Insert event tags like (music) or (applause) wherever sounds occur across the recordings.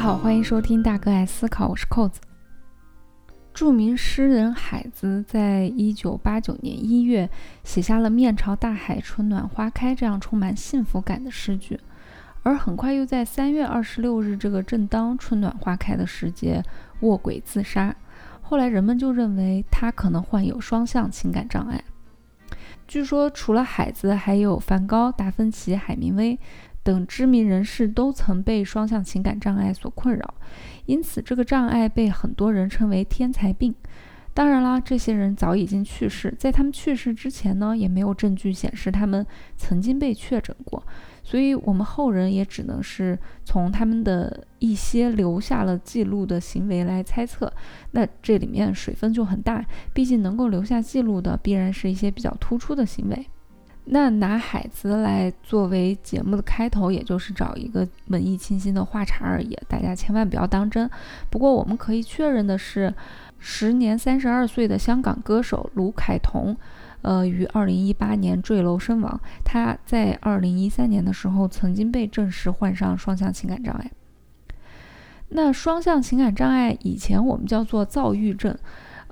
好，欢迎收听大哥爱思考，我是扣子。著名诗人海子在一九八九年一月写下了“面朝大海，春暖花开”这样充满幸福感的诗句，而很快又在三月二十六日这个正当春暖花开的时节卧轨自杀。后来人们就认为他可能患有双向情感障碍。据说除了海子，还有梵高、达芬奇、海明威。等知名人士都曾被双向情感障碍所困扰，因此这个障碍被很多人称为“天才病”。当然啦，这些人早已经去世，在他们去世之前呢，也没有证据显示他们曾经被确诊过，所以我们后人也只能是从他们的一些留下了记录的行为来猜测。那这里面水分就很大，毕竟能够留下记录的，必然是一些比较突出的行为。那拿海子来作为节目的开头，也就是找一个文艺清新的话茬而已，大家千万不要当真。不过我们可以确认的是，时年三十二岁的香港歌手卢凯彤，呃，于二零一八年坠楼身亡。他在二零一三年的时候曾经被证实患上双向情感障碍。那双向情感障碍以前我们叫做躁郁症。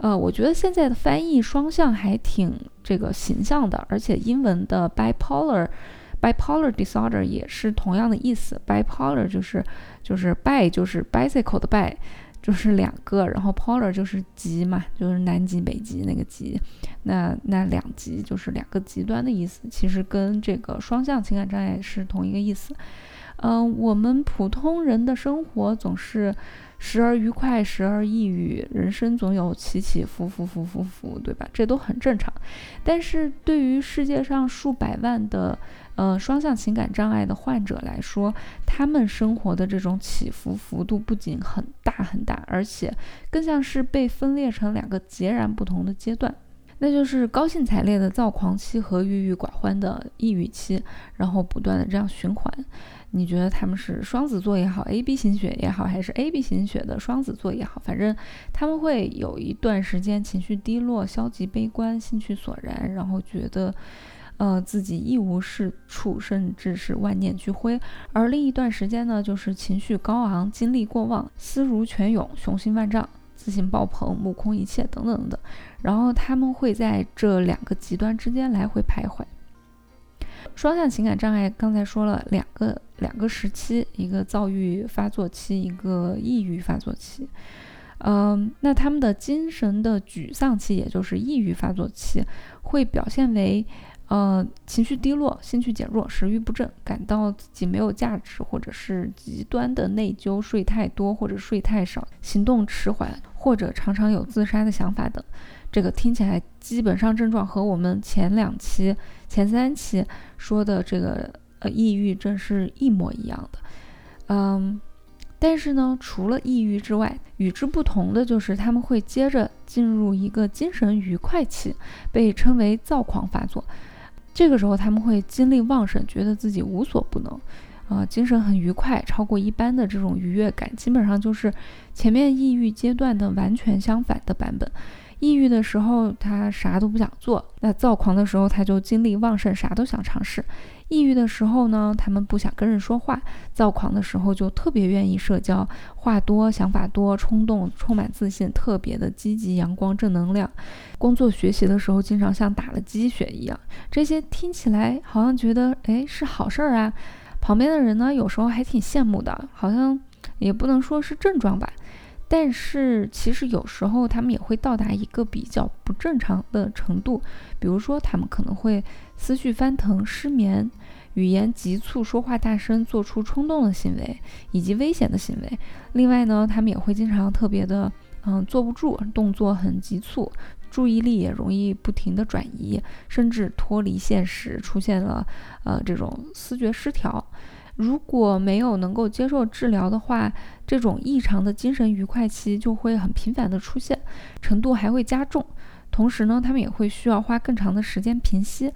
呃，我觉得现在的翻译双向还挺这个形象的，而且英文的 bipolar，bipolar disorder 也是同样的意思。bipolar 就是就是 bi 就是 bicycle 的 bi，就是两个，然后 polar 就是极嘛，就是南极北极那个极，那那两极就是两个极端的意思，其实跟这个双向情感障碍是同一个意思。嗯，我们普通人的生活总是。时而愉快，时而抑郁，人生总有起起伏伏，伏伏伏，对吧？这都很正常。但是对于世界上数百万的呃双向情感障碍的患者来说，他们生活的这种起伏幅度不仅很大很大，而且更像是被分裂成两个截然不同的阶段，那就是高兴惨烈的躁狂期和郁郁寡欢的抑郁期，然后不断的这样循环。你觉得他们是双子座也好，A B 型血也好，还是 A B 型血的双子座也好，反正他们会有一段时间情绪低落、消极悲观、兴趣索然，然后觉得，呃，自己一无是处，甚至是万念俱灰；而另一段时间呢，就是情绪高昂、精力过旺、思如泉涌、雄心万丈、自信爆棚、目空一切等等的。然后他们会在这两个极端之间来回徘徊。双向情感障碍，刚才说了两个两个时期，一个躁郁发作期，一个抑郁发作期。嗯，那他们的精神的沮丧期，也就是抑郁发作期，会表现为，呃，情绪低落，兴趣减弱，食欲不振，感到自己没有价值，或者是极端的内疚，睡太多或者睡太少，行动迟缓，或者常常有自杀的想法等。这个听起来基本上症状和我们前两期、前三期说的这个呃抑郁症是一模一样的，嗯，但是呢，除了抑郁之外，与之不同的就是他们会接着进入一个精神愉快期，被称为躁狂发作。这个时候他们会精力旺盛，觉得自己无所不能，啊，精神很愉快，超过一般的这种愉悦感，基本上就是前面抑郁阶段的完全相反的版本。抑郁的时候，他啥都不想做；那躁狂的时候，他就精力旺盛，啥都想尝试。抑郁的时候呢，他们不想跟人说话；躁狂的时候，就特别愿意社交，话多，想法多，冲动，充满自信，特别的积极、阳光、正能量。工作学习的时候，经常像打了鸡血一样。这些听起来好像觉得，哎，是好事儿啊。旁边的人呢，有时候还挺羡慕的，好像也不能说是症状吧。但是其实有时候他们也会到达一个比较不正常的程度，比如说他们可能会思绪翻腾、失眠、语言急促、说话大声、做出冲动的行为以及危险的行为。另外呢，他们也会经常特别的，嗯，坐不住，动作很急促，注意力也容易不停的转移，甚至脱离现实，出现了呃这种思觉失调。如果没有能够接受治疗的话，这种异常的精神愉快期就会很频繁的出现，程度还会加重。同时呢，他们也会需要花更长的时间平息。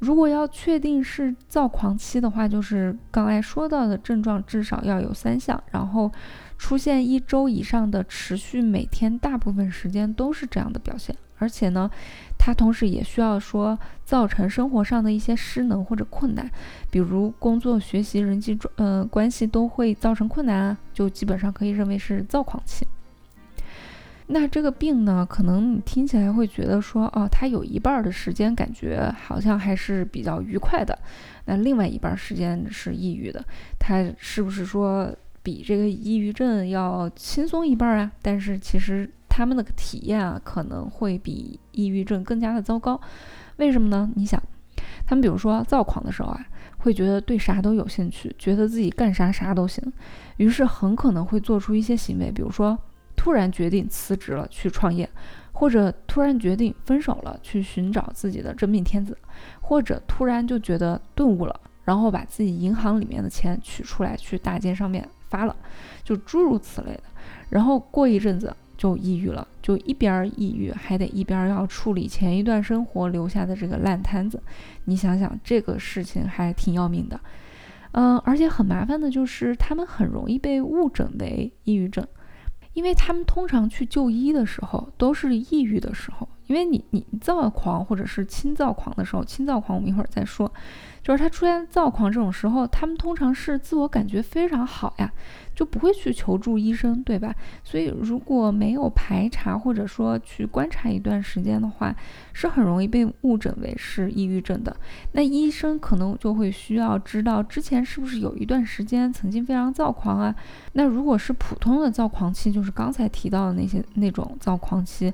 如果要确定是躁狂期的话，就是刚才说到的症状至少要有三项，然后出现一周以上的持续，每天大部分时间都是这样的表现，而且呢，他同时也需要说造成生活上的一些失能或者困难，比如工作、学习、人际呃关系都会造成困难啊，就基本上可以认为是躁狂期。那这个病呢，可能你听起来会觉得说，哦，他有一半的时间感觉好像还是比较愉快的，那另外一半时间是抑郁的，他是不是说比这个抑郁症要轻松一半啊？但是其实他们的体验啊，可能会比抑郁症更加的糟糕。为什么呢？你想，他们比如说躁狂的时候啊，会觉得对啥都有兴趣，觉得自己干啥啥都行，于是很可能会做出一些行为，比如说。突然决定辞职了去创业，或者突然决定分手了去寻找自己的真命天子，或者突然就觉得顿悟了，然后把自己银行里面的钱取出来去大街上面发了，就诸如此类的。然后过一阵子就抑郁了，就一边抑郁还得一边要处理前一段生活留下的这个烂摊子。你想想这个事情还挺要命的，嗯，而且很麻烦的就是他们很容易被误诊为抑郁症。因为他们通常去就医的时候都是抑郁的时候，因为你你躁狂或者是轻躁狂的时候，轻躁狂我们一会儿再说。就是他出现躁狂这种时候，他们通常是自我感觉非常好呀，就不会去求助医生，对吧？所以如果没有排查或者说去观察一段时间的话，是很容易被误诊为是抑郁症的。那医生可能就会需要知道之前是不是有一段时间曾经非常躁狂啊？那如果是普通的躁狂期，就是刚才提到的那些那种躁狂期，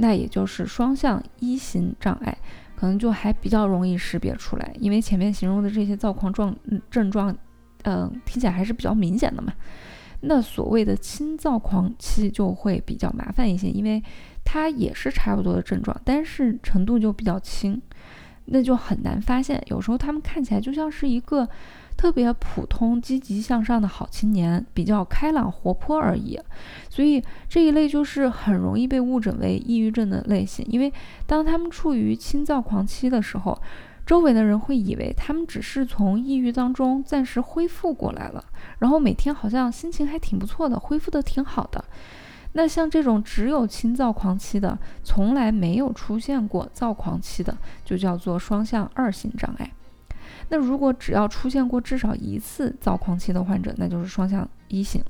那也就是双向一型障碍。可能就还比较容易识别出来，因为前面形容的这些躁狂状症状，嗯，听起来还是比较明显的嘛。那所谓的轻躁狂期就会比较麻烦一些，因为它也是差不多的症状，但是程度就比较轻，那就很难发现。有时候他们看起来就像是一个。特别普通、积极向上的好青年，比较开朗活泼而已，所以这一类就是很容易被误诊为抑郁症的类型。因为当他们处于轻躁狂期的时候，周围的人会以为他们只是从抑郁当中暂时恢复过来了，然后每天好像心情还挺不错的，恢复的挺好的。那像这种只有轻躁狂期的，从来没有出现过躁狂期的，就叫做双向二型障碍。那如果只要出现过至少一次躁狂期的患者，那就是双向一型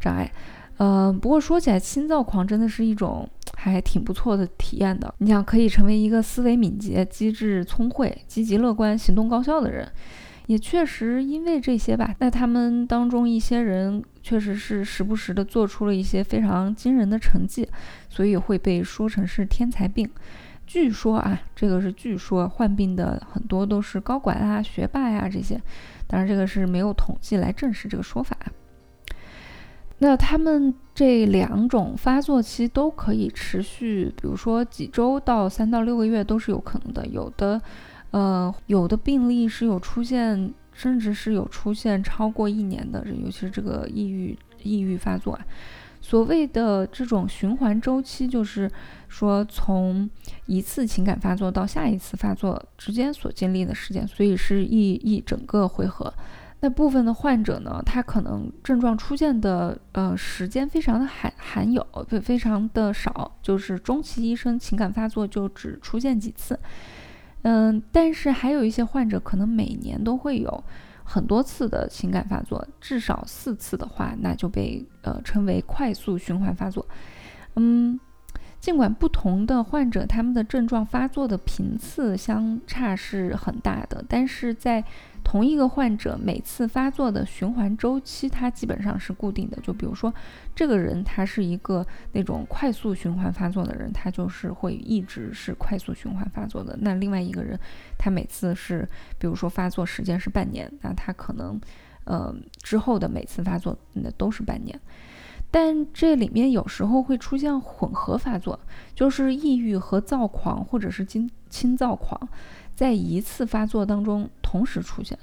障碍。呃，不过说起来，轻躁狂真的是一种还挺不错的体验的。你想，可以成为一个思维敏捷、机智聪慧、积极乐观、行动高效的人，也确实因为这些吧。那他们当中一些人确实是时不时的做出了一些非常惊人的成绩，所以会被说成是天才病。据说啊，这个是据说，患病的很多都是高管啊、学霸呀这些，当然这个是没有统计来证实这个说法。那他们这两种发作期都可以持续，比如说几周到三到六个月都是有可能的。有的，呃，有的病例是有出现，甚至是有出现超过一年的，尤其是这个抑郁抑郁发作啊。所谓的这种循环周期，就是说从一次情感发作到下一次发作之间所经历的时间，所以是一一整个回合。那部分的患者呢，他可能症状出现的呃时间非常的罕罕有，非非常的少，就是终其一生情感发作就只出现几次。嗯，但是还有一些患者可能每年都会有。很多次的情感发作，至少四次的话，那就被呃称为快速循环发作。嗯，尽管不同的患者他们的症状发作的频次相差是很大的，但是在同一个患者每次发作的循环周期，它基本上是固定的。就比如说，这个人他是一个那种快速循环发作的人，他就是会一直是快速循环发作的。那另外一个人，他每次是，比如说发作时间是半年，那他可能，呃，之后的每次发作那都是半年。但这里面有时候会出现混合发作，就是抑郁和躁狂，或者是轻轻躁狂。在一次发作当中同时出现，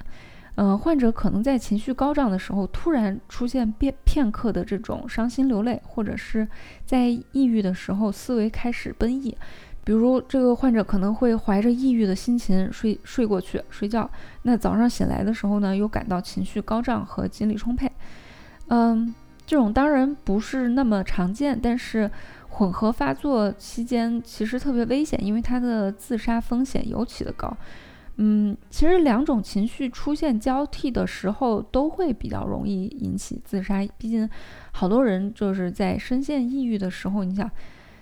呃，患者可能在情绪高涨的时候突然出现片片刻的这种伤心流泪，或者是在抑郁的时候思维开始奔逸。比如这个患者可能会怀着抑郁的心情睡睡过去睡觉，那早上醒来的时候呢，又感到情绪高涨和精力充沛。嗯，这种当然不是那么常见，但是。混合发作期间其实特别危险，因为他的自杀风险尤其的高。嗯，其实两种情绪出现交替的时候，都会比较容易引起自杀。毕竟，好多人就是在深陷抑郁的时候，你想，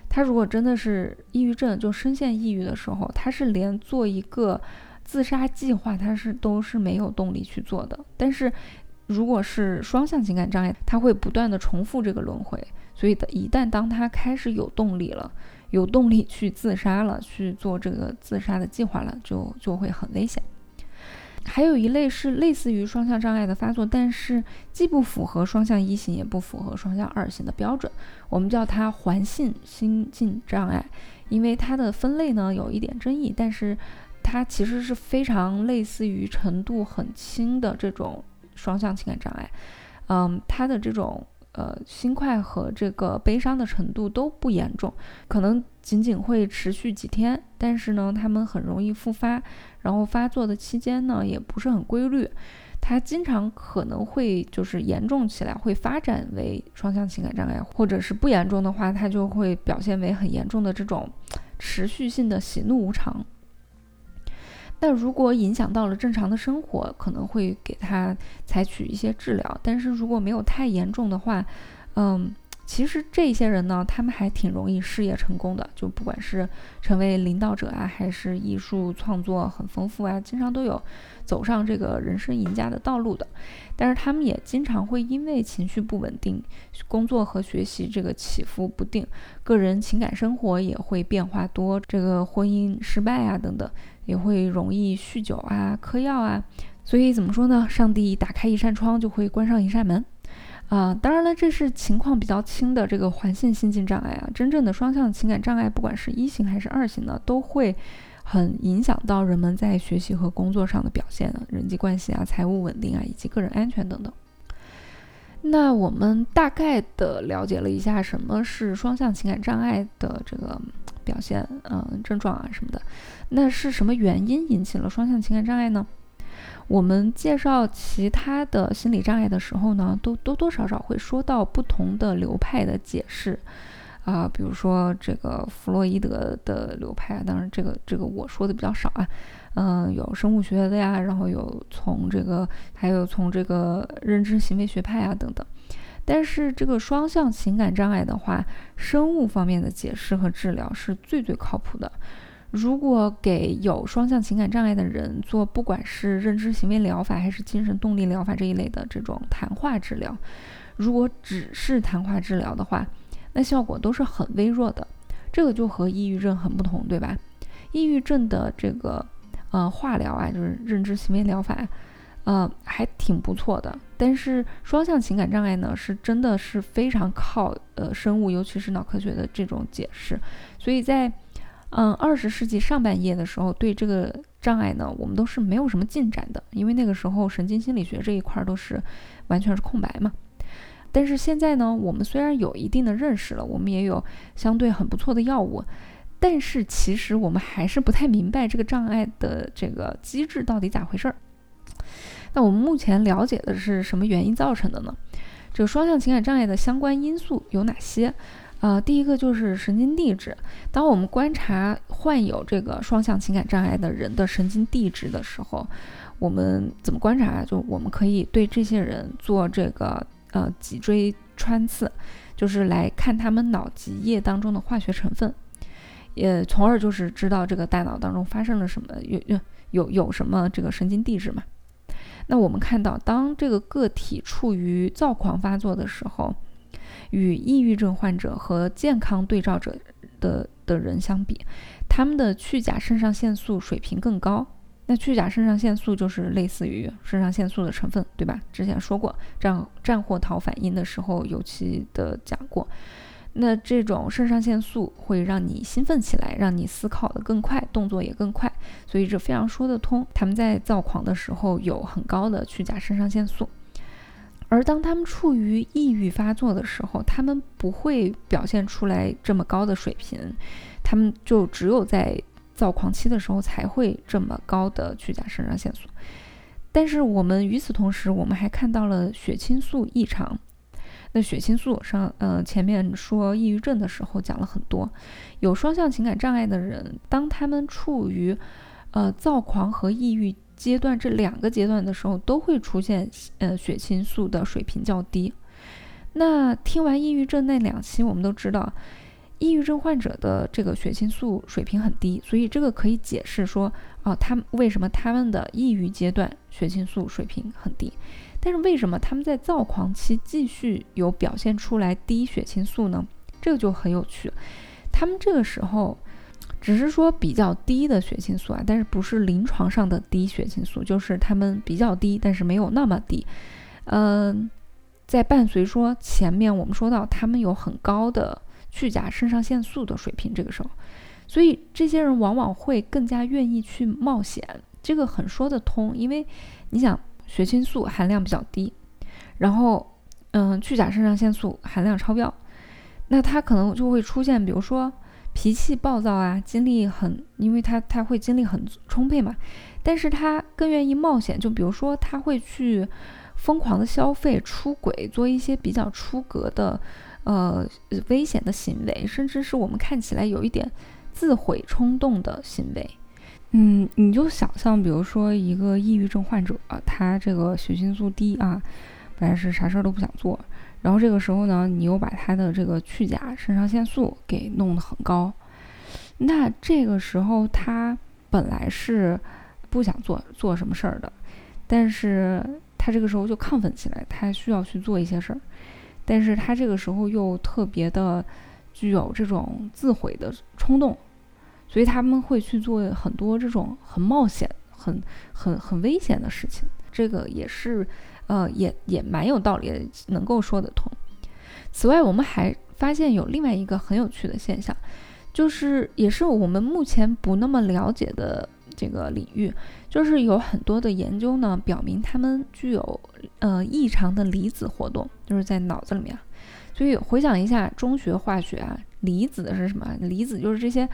他如果真的是抑郁症，就深陷抑郁的时候，他是连做一个自杀计划，他是都是没有动力去做的。但是，如果是双向情感障碍，他会不断的重复这个轮回。所以，一旦当他开始有动力了。有动力去自杀了，去做这个自杀的计划了，就就会很危险。还有一类是类似于双向障碍的发作，但是既不符合双向一型，也不符合双向二型的标准，我们叫它环性心境障碍。因为它的分类呢有一点争议，但是它其实是非常类似于程度很轻的这种双向情感障碍。嗯，它的这种。呃，心快和这个悲伤的程度都不严重，可能仅仅会持续几天，但是呢，他们很容易复发，然后发作的期间呢也不是很规律，它经常可能会就是严重起来会发展为双向情感障碍，或者是不严重的话，它就会表现为很严重的这种持续性的喜怒无常。那如果影响到了正常的生活，可能会给他采取一些治疗。但是如果没有太严重的话，嗯，其实这些人呢，他们还挺容易事业成功的。就不管是成为领导者啊，还是艺术创作很丰富啊，经常都有走上这个人生赢家的道路的。但是他们也经常会因为情绪不稳定，工作和学习这个起伏不定，个人情感生活也会变化多，这个婚姻失败啊等等。也会容易酗酒啊、嗑药啊，所以怎么说呢？上帝打开一扇窗，就会关上一扇门，啊，当然了，这是情况比较轻的这个环性心境障碍啊。真正的双向情感障碍，不管是一型还是二型的，都会很影响到人们在学习和工作上的表现、人际关系啊、财务稳定啊，以及个人安全等等。那我们大概的了解了一下什么是双向情感障碍的这个。表现，嗯，症状啊什么的，那是什么原因引起了双向情感障碍呢？我们介绍其他的心理障碍的时候呢，都多多少少会说到不同的流派的解释，啊，比如说这个弗洛伊德的流派，当然这个这个我说的比较少啊，嗯，有生物学的呀，然后有从这个，还有从这个认知行为学派啊等等。但是这个双向情感障碍的话，生物方面的解释和治疗是最最靠谱的。如果给有双向情感障碍的人做，不管是认知行为疗法还是精神动力疗法这一类的这种谈话治疗，如果只是谈话治疗的话，那效果都是很微弱的。这个就和抑郁症很不同，对吧？抑郁症的这个呃化疗啊，就是认知行为疗法。呃，还挺不错的。但是双向情感障碍呢，是真的是非常靠呃生物，尤其是脑科学的这种解释。所以在嗯二十世纪上半叶的时候，对这个障碍呢，我们都是没有什么进展的，因为那个时候神经心理学这一块都是完全是空白嘛。但是现在呢，我们虽然有一定的认识了，我们也有相对很不错的药物，但是其实我们还是不太明白这个障碍的这个机制到底咋回事儿。那我们目前了解的是什么原因造成的呢？这个双向情感障碍的相关因素有哪些？呃，第一个就是神经递质。当我们观察患有这个双向情感障碍的人的神经递质的时候，我们怎么观察？就我们可以对这些人做这个呃脊椎穿刺，就是来看他们脑脊液当中的化学成分，也从而就是知道这个大脑当中发生了什么，有有有有什么这个神经递质嘛。那我们看到，当这个个体处于躁狂发作的时候，与抑郁症患者和健康对照者的的人相比，他们的去甲肾上腺素水平更高。那去甲肾上腺素就是类似于肾上腺素的成分，对吧？之前说过战战或逃反应的时候，尤其的讲过。那这种肾上腺素会让你兴奋起来，让你思考的更快，动作也更快，所以这非常说得通。他们在躁狂的时候有很高的去甲肾上腺素，而当他们处于抑郁发作的时候，他们不会表现出来这么高的水平，他们就只有在躁狂期的时候才会这么高的去甲肾上腺素。但是我们与此同时，我们还看到了血清素异常。那血清素上，呃，前面说抑郁症的时候讲了很多，有双向情感障碍的人，当他们处于呃躁狂和抑郁阶段这两个阶段的时候，都会出现呃血清素的水平较低。那听完抑郁症那两期，我们都知道。抑郁症患者的这个血清素水平很低，所以这个可以解释说，哦，他们为什么他们的抑郁阶段血清素水平很低，但是为什么他们在躁狂期继续有表现出来低血清素呢？这个就很有趣。他们这个时候只是说比较低的血清素啊，但是不是临床上的低血清素，就是他们比较低，但是没有那么低。嗯，在伴随说前面我们说到他们有很高的。去甲肾上腺素的水平，这个时候，所以这些人往往会更加愿意去冒险，这个很说得通。因为你想，血清素含量比较低，然后，嗯，去甲肾上腺素含量超标，那他可能就会出现，比如说脾气暴躁啊，精力很，因为他他会精力很充沛嘛，但是他更愿意冒险，就比如说他会去疯狂的消费、出轨，做一些比较出格的。呃，危险的行为，甚至是我们看起来有一点自毁冲动的行为。嗯，你就想象，比如说一个抑郁症患者，他这个血清素低啊，本来是啥事儿都不想做，然后这个时候呢，你又把他的这个去甲肾上腺素给弄得很高，那这个时候他本来是不想做做什么事儿的，但是他这个时候就亢奋起来，他需要去做一些事儿。但是他这个时候又特别的具有这种自毁的冲动，所以他们会去做很多这种很冒险、很很很危险的事情。这个也是，呃，也也蛮有道理，能够说得通。此外，我们还发现有另外一个很有趣的现象，就是也是我们目前不那么了解的。这个领域就是有很多的研究呢，表明它们具有呃异常的离子活动，就是在脑子里面。所以回想一下中学化学啊，离子是什么？离子就是这些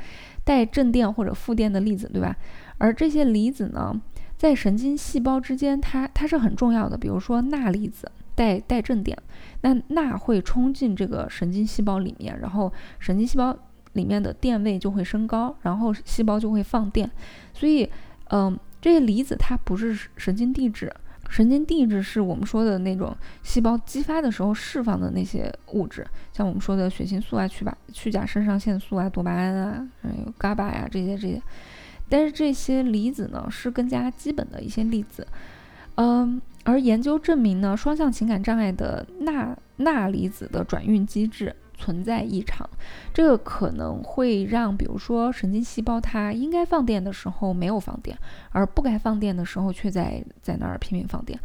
带正电或者负电的粒子，对吧？而这些离子呢，在神经细胞之间，它它是很重要的。比如说钠离子带带正电，那钠会冲进这个神经细胞里面，然后神经细胞。里面的电位就会升高，然后细胞就会放电，所以，嗯，这些离子它不是神经递质，神经递质是我们说的那种细胞激发的时候释放的那些物质，像我们说的血清素啊、去吧去甲肾上腺素啊、多巴胺啊、还有 GABA 呀这些这些，但是这些离子呢是更加基本的一些粒子，嗯，而研究证明呢，双向情感障碍的钠钠离子的转运机制。存在异常，这个可能会让，比如说神经细胞它应该放电的时候没有放电，而不该放电的时候却在在那儿拼命放电。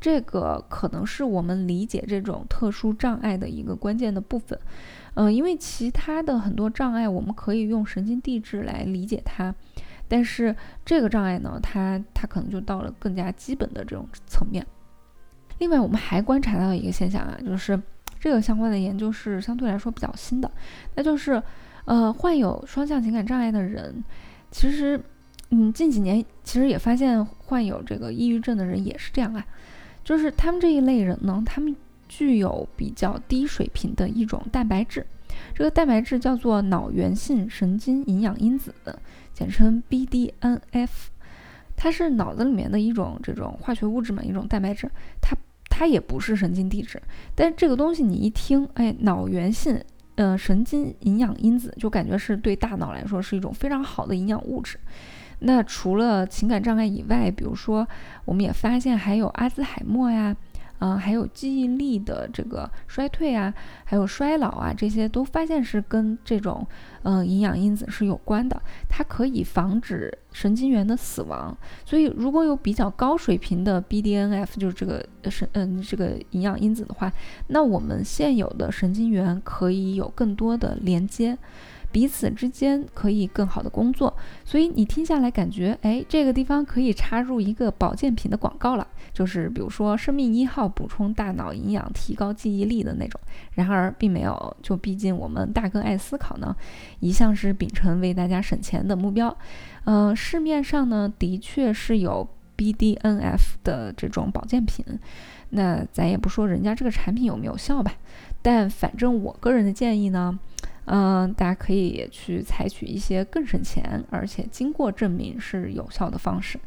这个可能是我们理解这种特殊障碍的一个关键的部分。嗯，因为其他的很多障碍我们可以用神经递质来理解它，但是这个障碍呢，它它可能就到了更加基本的这种层面。另外，我们还观察到一个现象啊，就是。这个相关的研究是相对来说比较新的，那就是，呃，患有双向情感障碍的人，其实，嗯，近几年其实也发现患有这个抑郁症的人也是这样啊，就是他们这一类人呢，他们具有比较低水平的一种蛋白质，这个蛋白质叫做脑源性神经营养因子，简称 BDNF，它是脑子里面的一种这种化学物质嘛，一种蛋白质，它。它也不是神经递质，但是这个东西你一听，哎，脑源性，呃，神经营养因子，就感觉是对大脑来说是一种非常好的营养物质。那除了情感障碍以外，比如说，我们也发现还有阿兹海默呀。啊，还有记忆力的这个衰退啊，还有衰老啊，这些都发现是跟这种嗯营养因子是有关的。它可以防止神经元的死亡，所以如果有比较高水平的 BDNF，就是这个神嗯这个营养因子的话，那我们现有的神经元可以有更多的连接。彼此之间可以更好的工作，所以你听下来感觉，哎，这个地方可以插入一个保健品的广告了，就是比如说生命一号补充大脑营养、提高记忆力的那种。然而并没有，就毕竟我们大哥爱思考呢，一向是秉承为大家省钱的目标。嗯，市面上呢的确是有 BDNF 的这种保健品。那咱也不说人家这个产品有没有效吧，但反正我个人的建议呢，嗯，大家可以去采取一些更省钱，而且经过证明是有效的方式。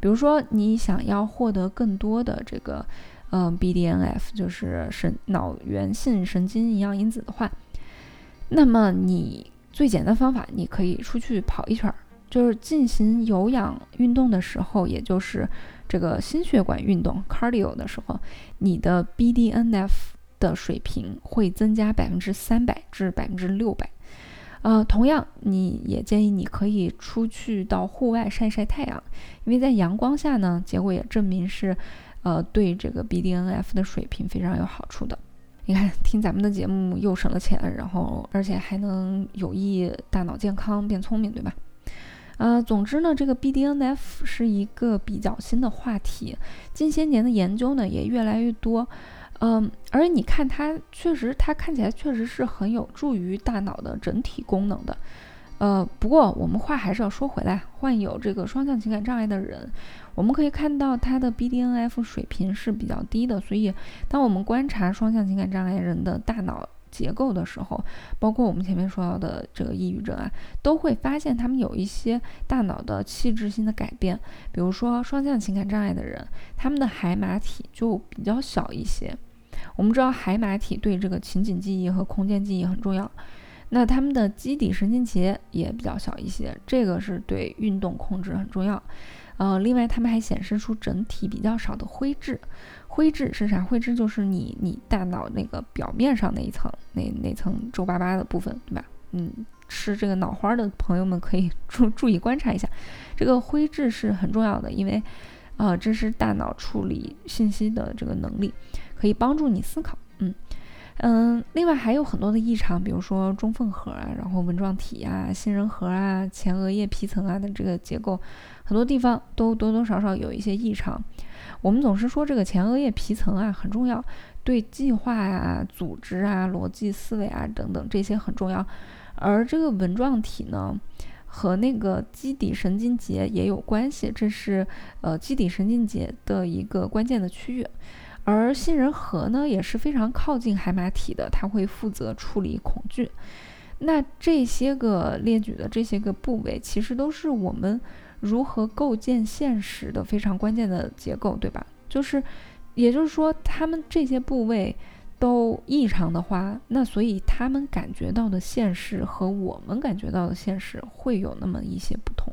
比如说，你想要获得更多的这个，嗯，BDNF，就是神脑源性神经营养因子的话，那么你最简单方法，你可以出去跑一圈儿，就是进行有氧运动的时候，也就是这个心血管运动 cardio 的时候，你的 BDNF 的水平会增加百分之三百至百分之六百。呃，同样，你也建议你可以出去到户外晒晒太阳，因为在阳光下呢，结果也证明是，呃，对这个 BDNF 的水平非常有好处的。你看，听咱们的节目又省了钱，然后而且还能有益大脑健康，变聪明，对吧？呃，总之呢，这个 BDNF 是一个比较新的话题，近些年的研究呢也越来越多。嗯，而你看它确实，它看起来确实是很有助于大脑的整体功能的。呃，不过我们话还是要说回来，患有这个双向情感障碍的人，我们可以看到他的 BDNF 水平是比较低的。所以，当我们观察双向情感障碍人的大脑结构的时候，包括我们前面说到的这个抑郁症啊，都会发现他们有一些大脑的器质性的改变。比如说，双向情感障碍的人，他们的海马体就比较小一些。我们知道海马体对这个情景记忆和空间记忆很重要，那它们的基底神经节也比较小一些，这个是对运动控制很重要。呃，另外它们还显示出整体比较少的灰质，灰质是啥？灰质就是你你大脑那个表面上那一层那那层皱巴巴的部分，对吧？嗯，吃这个脑花的朋友们可以 (laughs) 注注意观察一下，这个灰质是很重要的，因为呃这是大脑处理信息的这个能力。可以帮助你思考，嗯嗯，另外还有很多的异常，比如说中缝合啊，然后纹状体啊、杏仁核啊、前额叶皮层啊的这个结构，很多地方都多多少少有一些异常。我们总是说这个前额叶皮层啊很重要，对计划啊、组织啊、逻辑思维啊等等这些很重要，而这个纹状体呢和那个基底神经节也有关系，这是呃基底神经节的一个关键的区域。而杏仁核呢也是非常靠近海马体的，它会负责处理恐惧。那这些个列举的这些个部位，其实都是我们如何构建现实的非常关键的结构，对吧？就是，也就是说，他们这些部位都异常的话，那所以他们感觉到的现实和我们感觉到的现实会有那么一些不同。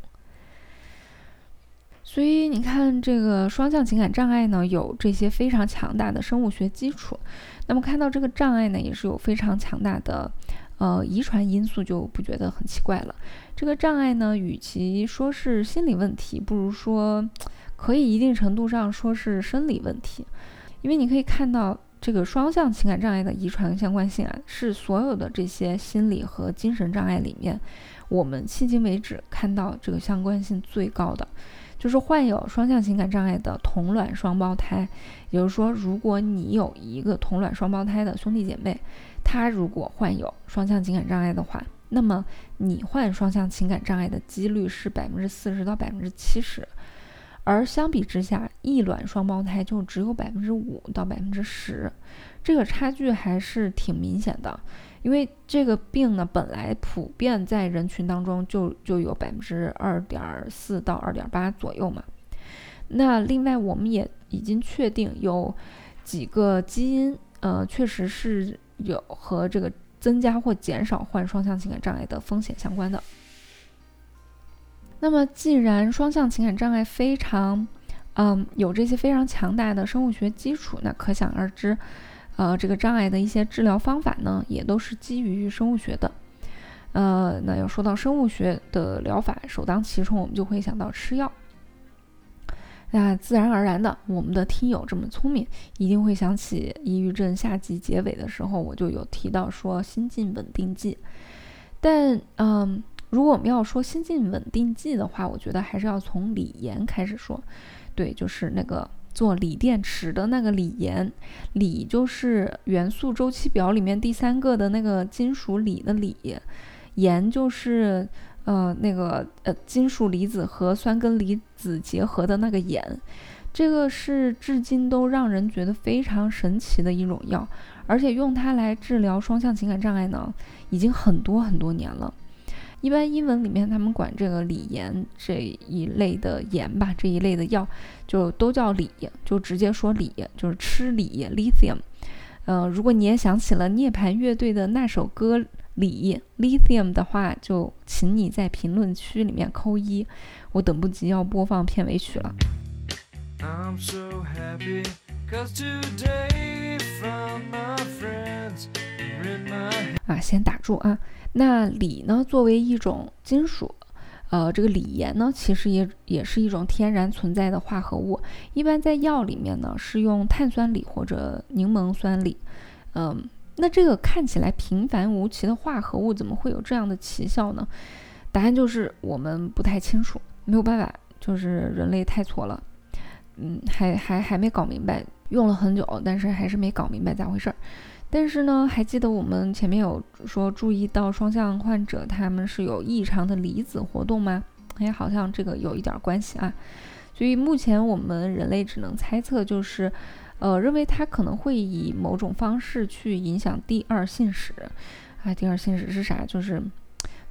所以你看，这个双向情感障碍呢，有这些非常强大的生物学基础。那么看到这个障碍呢，也是有非常强大的呃遗传因素，就不觉得很奇怪了。这个障碍呢，与其说是心理问题，不如说可以一定程度上说是生理问题。因为你可以看到，这个双向情感障碍的遗传相关性啊，是所有的这些心理和精神障碍里面，我们迄今为止看到这个相关性最高的。就是患有双向情感障碍的同卵双胞胎，也就是说，如果你有一个同卵双胞胎的兄弟姐妹，他如果患有双向情感障碍的话，那么你患双向情感障碍的几率是百分之四十到百分之七十，而相比之下，异卵双胞胎就只有百分之五到百分之十，这个差距还是挺明显的。因为这个病呢，本来普遍在人群当中就就有百分之二点四到二点八左右嘛。那另外，我们也已经确定有几个基因，呃，确实是有和这个增加或减少患双向情感障碍的风险相关的。那么，既然双向情感障碍非常，嗯，有这些非常强大的生物学基础，那可想而知。呃，这个障碍的一些治疗方法呢，也都是基于生物学的。呃，那要说到生物学的疗法，首当其冲，我们就会想到吃药。那自然而然的，我们的听友这么聪明，一定会想起抑郁症下集结尾的时候，我就有提到说心境稳定剂。但，嗯，如果我们要说心境稳定剂的话，我觉得还是要从锂盐开始说。对，就是那个。做锂电池的那个锂盐，锂就是元素周期表里面第三个的那个金属锂的锂，盐就是呃，那个呃，金属离子和酸根离子结合的那个盐，这个是至今都让人觉得非常神奇的一种药，而且用它来治疗双向情感障碍呢，已经很多很多年了。一般英文里面他们管这个锂盐这一类的盐吧，这一类的药就都叫锂，就直接说锂，就是吃锂 （lithium）。呃，如果你也想起了涅槃乐队的那首歌。锂 lithium 的话，就请你在评论区里面扣一，我等不及要播放片尾曲了。啊，先打住啊。那锂呢，作为一种金属，呃，这个锂盐呢，其实也也是一种天然存在的化合物，一般在药里面呢是用碳酸锂或者柠檬酸锂，嗯。那这个看起来平凡无奇的化合物，怎么会有这样的奇效呢？答案就是我们不太清楚，没有办法，就是人类太错了。嗯，还还还没搞明白，用了很久，但是还是没搞明白咋回事儿。但是呢，还记得我们前面有说注意到双向患者他们是有异常的离子活动吗？哎，好像这个有一点关系啊。所以目前我们人类只能猜测，就是。呃，认为它可能会以某种方式去影响第二信使，啊，第二信使是啥？就是，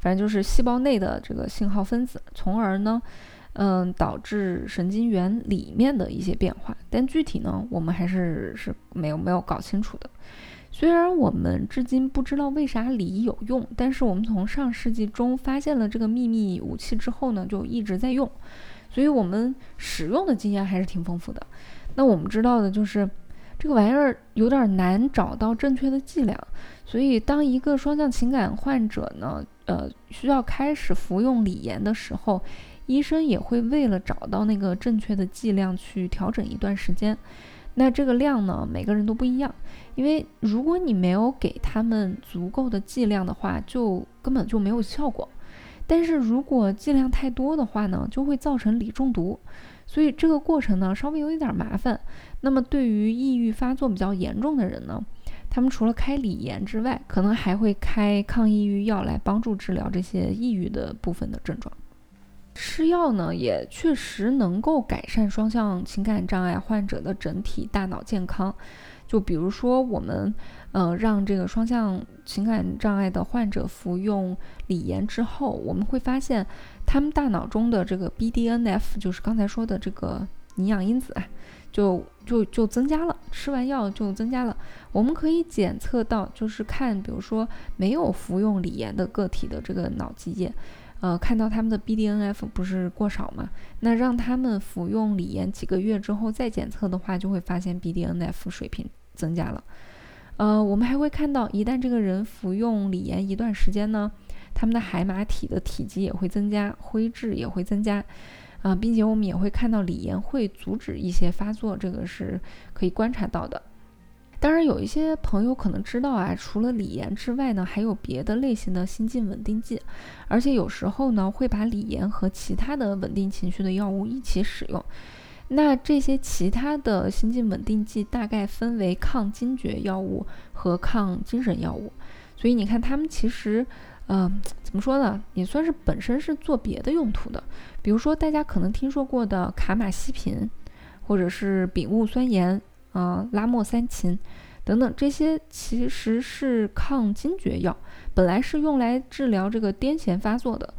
反正就是细胞内的这个信号分子，从而呢，嗯，导致神经元里面的一些变化。但具体呢，我们还是是没有没有搞清楚的。虽然我们至今不知道为啥锂有用，但是我们从上世纪中发现了这个秘密武器之后呢，就一直在用，所以我们使用的经验还是挺丰富的。那我们知道的就是，这个玩意儿有点难找到正确的剂量，所以当一个双向情感患者呢，呃，需要开始服用锂盐的时候，医生也会为了找到那个正确的剂量去调整一段时间。那这个量呢，每个人都不一样，因为如果你没有给他们足够的剂量的话，就根本就没有效果。但是如果剂量太多的话呢，就会造成锂中毒。所以这个过程呢，稍微有一点麻烦。那么对于抑郁发作比较严重的人呢，他们除了开锂盐之外，可能还会开抗抑郁药来帮助治疗这些抑郁的部分的症状。吃药呢，也确实能够改善双向情感障碍患者的整体大脑健康。就比如说，我们呃让这个双向情感障碍的患者服用锂盐之后，我们会发现。他们大脑中的这个 BDNF，就是刚才说的这个营养因子啊，就就就增加了。吃完药就增加了。我们可以检测到，就是看，比如说没有服用锂盐的个体的这个脑积液，呃，看到他们的 BDNF 不是过少吗？那让他们服用锂盐几个月之后再检测的话，就会发现 BDNF 水平增加了。呃，我们还会看到，一旦这个人服用锂盐一段时间呢。他们的海马体的体积也会增加，灰质也会增加，啊，并且我们也会看到锂盐会阻止一些发作，这个是可以观察到的。当然，有一些朋友可能知道啊，除了锂盐之外呢，还有别的类型的心境稳定剂，而且有时候呢会把锂盐和其他的稳定情绪的药物一起使用。那这些其他的心境稳定剂大概分为抗惊厥药物和抗精神药物，所以你看，他们其实。嗯，怎么说呢？也算是本身是做别的用途的，比如说大家可能听说过的卡马西平，或者是丙戊酸盐啊、拉莫三嗪等等，这些其实是抗惊厥药，本来是用来治疗这个癫痫发作的，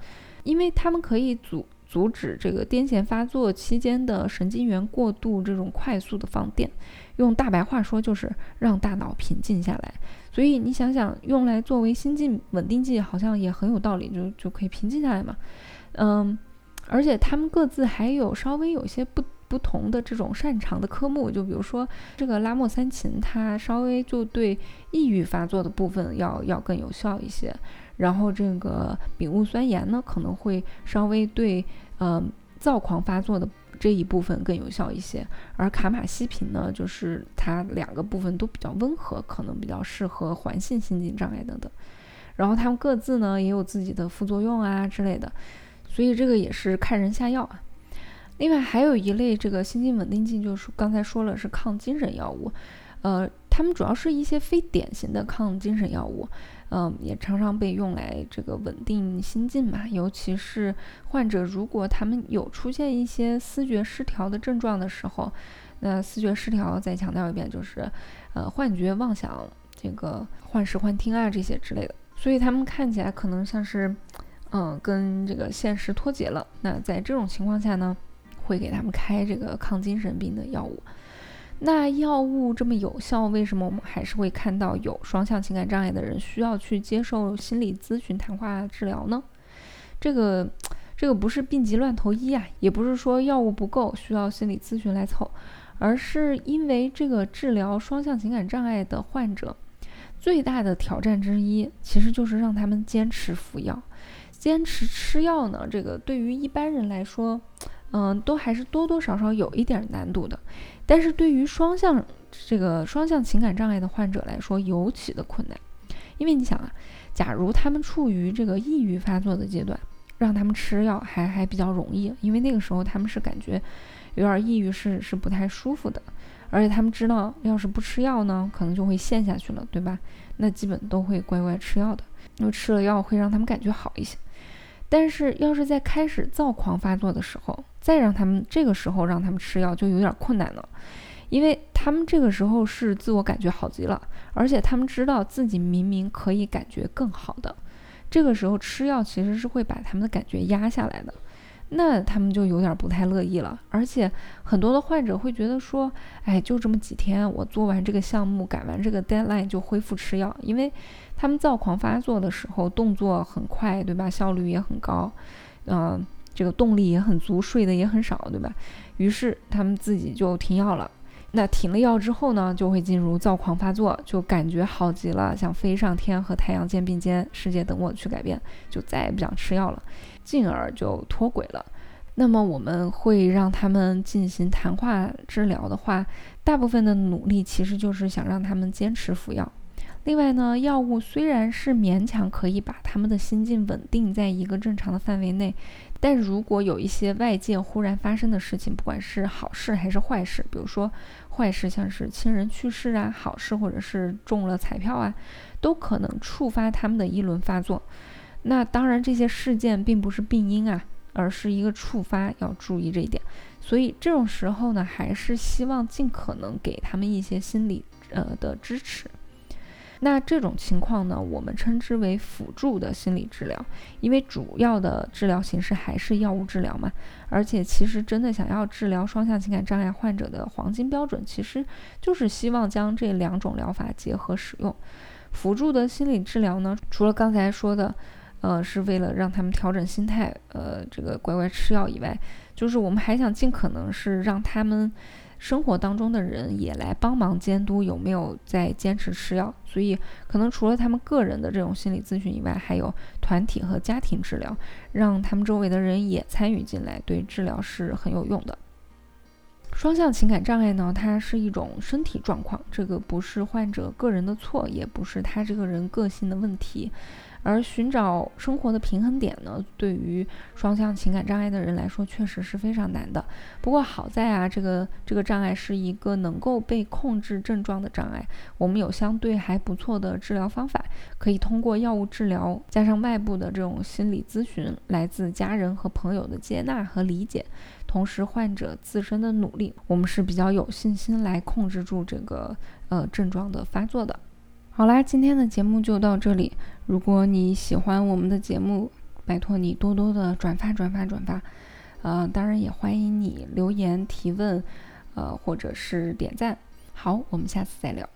因为它们可以阻阻止这个癫痫发作期间的神经元过度这种快速的放电，用大白话说就是让大脑平静下来。所以你想想，用来作为心境稳定剂，好像也很有道理，就就可以平静下来嘛。嗯，而且他们各自还有稍微有些不不同的这种擅长的科目，就比如说这个拉莫三嗪，它稍微就对抑郁发作的部分要要更有效一些。然后这个丙戊酸盐呢，可能会稍微对嗯躁狂发作的。这一部分更有效一些，而卡马西平呢，就是它两个部分都比较温和，可能比较适合环性心境障碍等等。然后它们各自呢也有自己的副作用啊之类的，所以这个也是看人下药啊。另外还有一类这个心境稳定剂，就是刚才说了是抗精神药物，呃。它们主要是一些非典型的抗精神药物，嗯，也常常被用来这个稳定心境嘛。尤其是患者如果他们有出现一些思觉失调的症状的时候，那思觉失调再强调一遍就是，呃，幻觉、妄想、这个幻视、幻听啊这些之类的。所以他们看起来可能像是，嗯，跟这个现实脱节了。那在这种情况下呢，会给他们开这个抗精神病的药物。那药物这么有效，为什么我们还是会看到有双向情感障碍的人需要去接受心理咨询、谈话治疗呢？这个，这个不是病急乱投医啊，也不是说药物不够需要心理咨询来凑，而是因为这个治疗双向情感障碍的患者最大的挑战之一，其实就是让他们坚持服药、坚持吃药呢。这个对于一般人来说，嗯，都还是多多少少有一点难度的。但是对于双向这个双向情感障碍的患者来说，尤其的困难，因为你想啊，假如他们处于这个抑郁发作的阶段，让他们吃药还还比较容易，因为那个时候他们是感觉有点抑郁，是是不太舒服的，而且他们知道，要是不吃药呢，可能就会陷下去了，对吧？那基本都会乖乖吃药的，因为吃了药会让他们感觉好一些。但是要是在开始躁狂发作的时候，再让他们这个时候让他们吃药就有点困难了，因为他们这个时候是自我感觉好极了，而且他们知道自己明明可以感觉更好的，这个时候吃药其实是会把他们的感觉压下来的。那他们就有点不太乐意了，而且很多的患者会觉得说，哎，就这么几天，我做完这个项目，赶完这个 deadline 就恢复吃药，因为他们躁狂发作的时候动作很快，对吧？效率也很高，嗯，这个动力也很足，睡得也很少，对吧？于是他们自己就停药了。那停了药之后呢，就会进入躁狂发作，就感觉好极了，想飞上天和太阳肩并肩，世界等我去改变，就再也不想吃药了。进而就脱轨了。那么我们会让他们进行谈话治疗的话，大部分的努力其实就是想让他们坚持服药。另外呢，药物虽然是勉强可以把他们的心境稳定在一个正常的范围内，但如果有一些外界忽然发生的事情，不管是好事还是坏事，比如说坏事像是亲人去世啊，好事或者是中了彩票啊，都可能触发他们的一轮发作。那当然，这些事件并不是病因啊，而是一个触发，要注意这一点。所以这种时候呢，还是希望尽可能给他们一些心理呃的支持。那这种情况呢，我们称之为辅助的心理治疗，因为主要的治疗形式还是药物治疗嘛。而且其实真的想要治疗双向情感障碍患者的黄金标准，其实就是希望将这两种疗法结合使用。辅助的心理治疗呢，除了刚才说的。呃，是为了让他们调整心态，呃，这个乖乖吃药以外，就是我们还想尽可能是让他们生活当中的人也来帮忙监督有没有在坚持吃药。所以，可能除了他们个人的这种心理咨询以外，还有团体和家庭治疗，让他们周围的人也参与进来，对治疗是很有用的。双向情感障碍呢，它是一种身体状况，这个不是患者个人的错，也不是他这个人个性的问题。而寻找生活的平衡点呢，对于双向情感障碍的人来说，确实是非常难的。不过好在啊，这个这个障碍是一个能够被控制症状的障碍，我们有相对还不错的治疗方法，可以通过药物治疗，加上外部的这种心理咨询，来自家人和朋友的接纳和理解，同时患者自身的努力，我们是比较有信心来控制住这个呃症状的发作的。好啦，今天的节目就到这里。如果你喜欢我们的节目，拜托你多多的转发、转发、转发。呃，当然也欢迎你留言提问，呃，或者是点赞。好，我们下次再聊。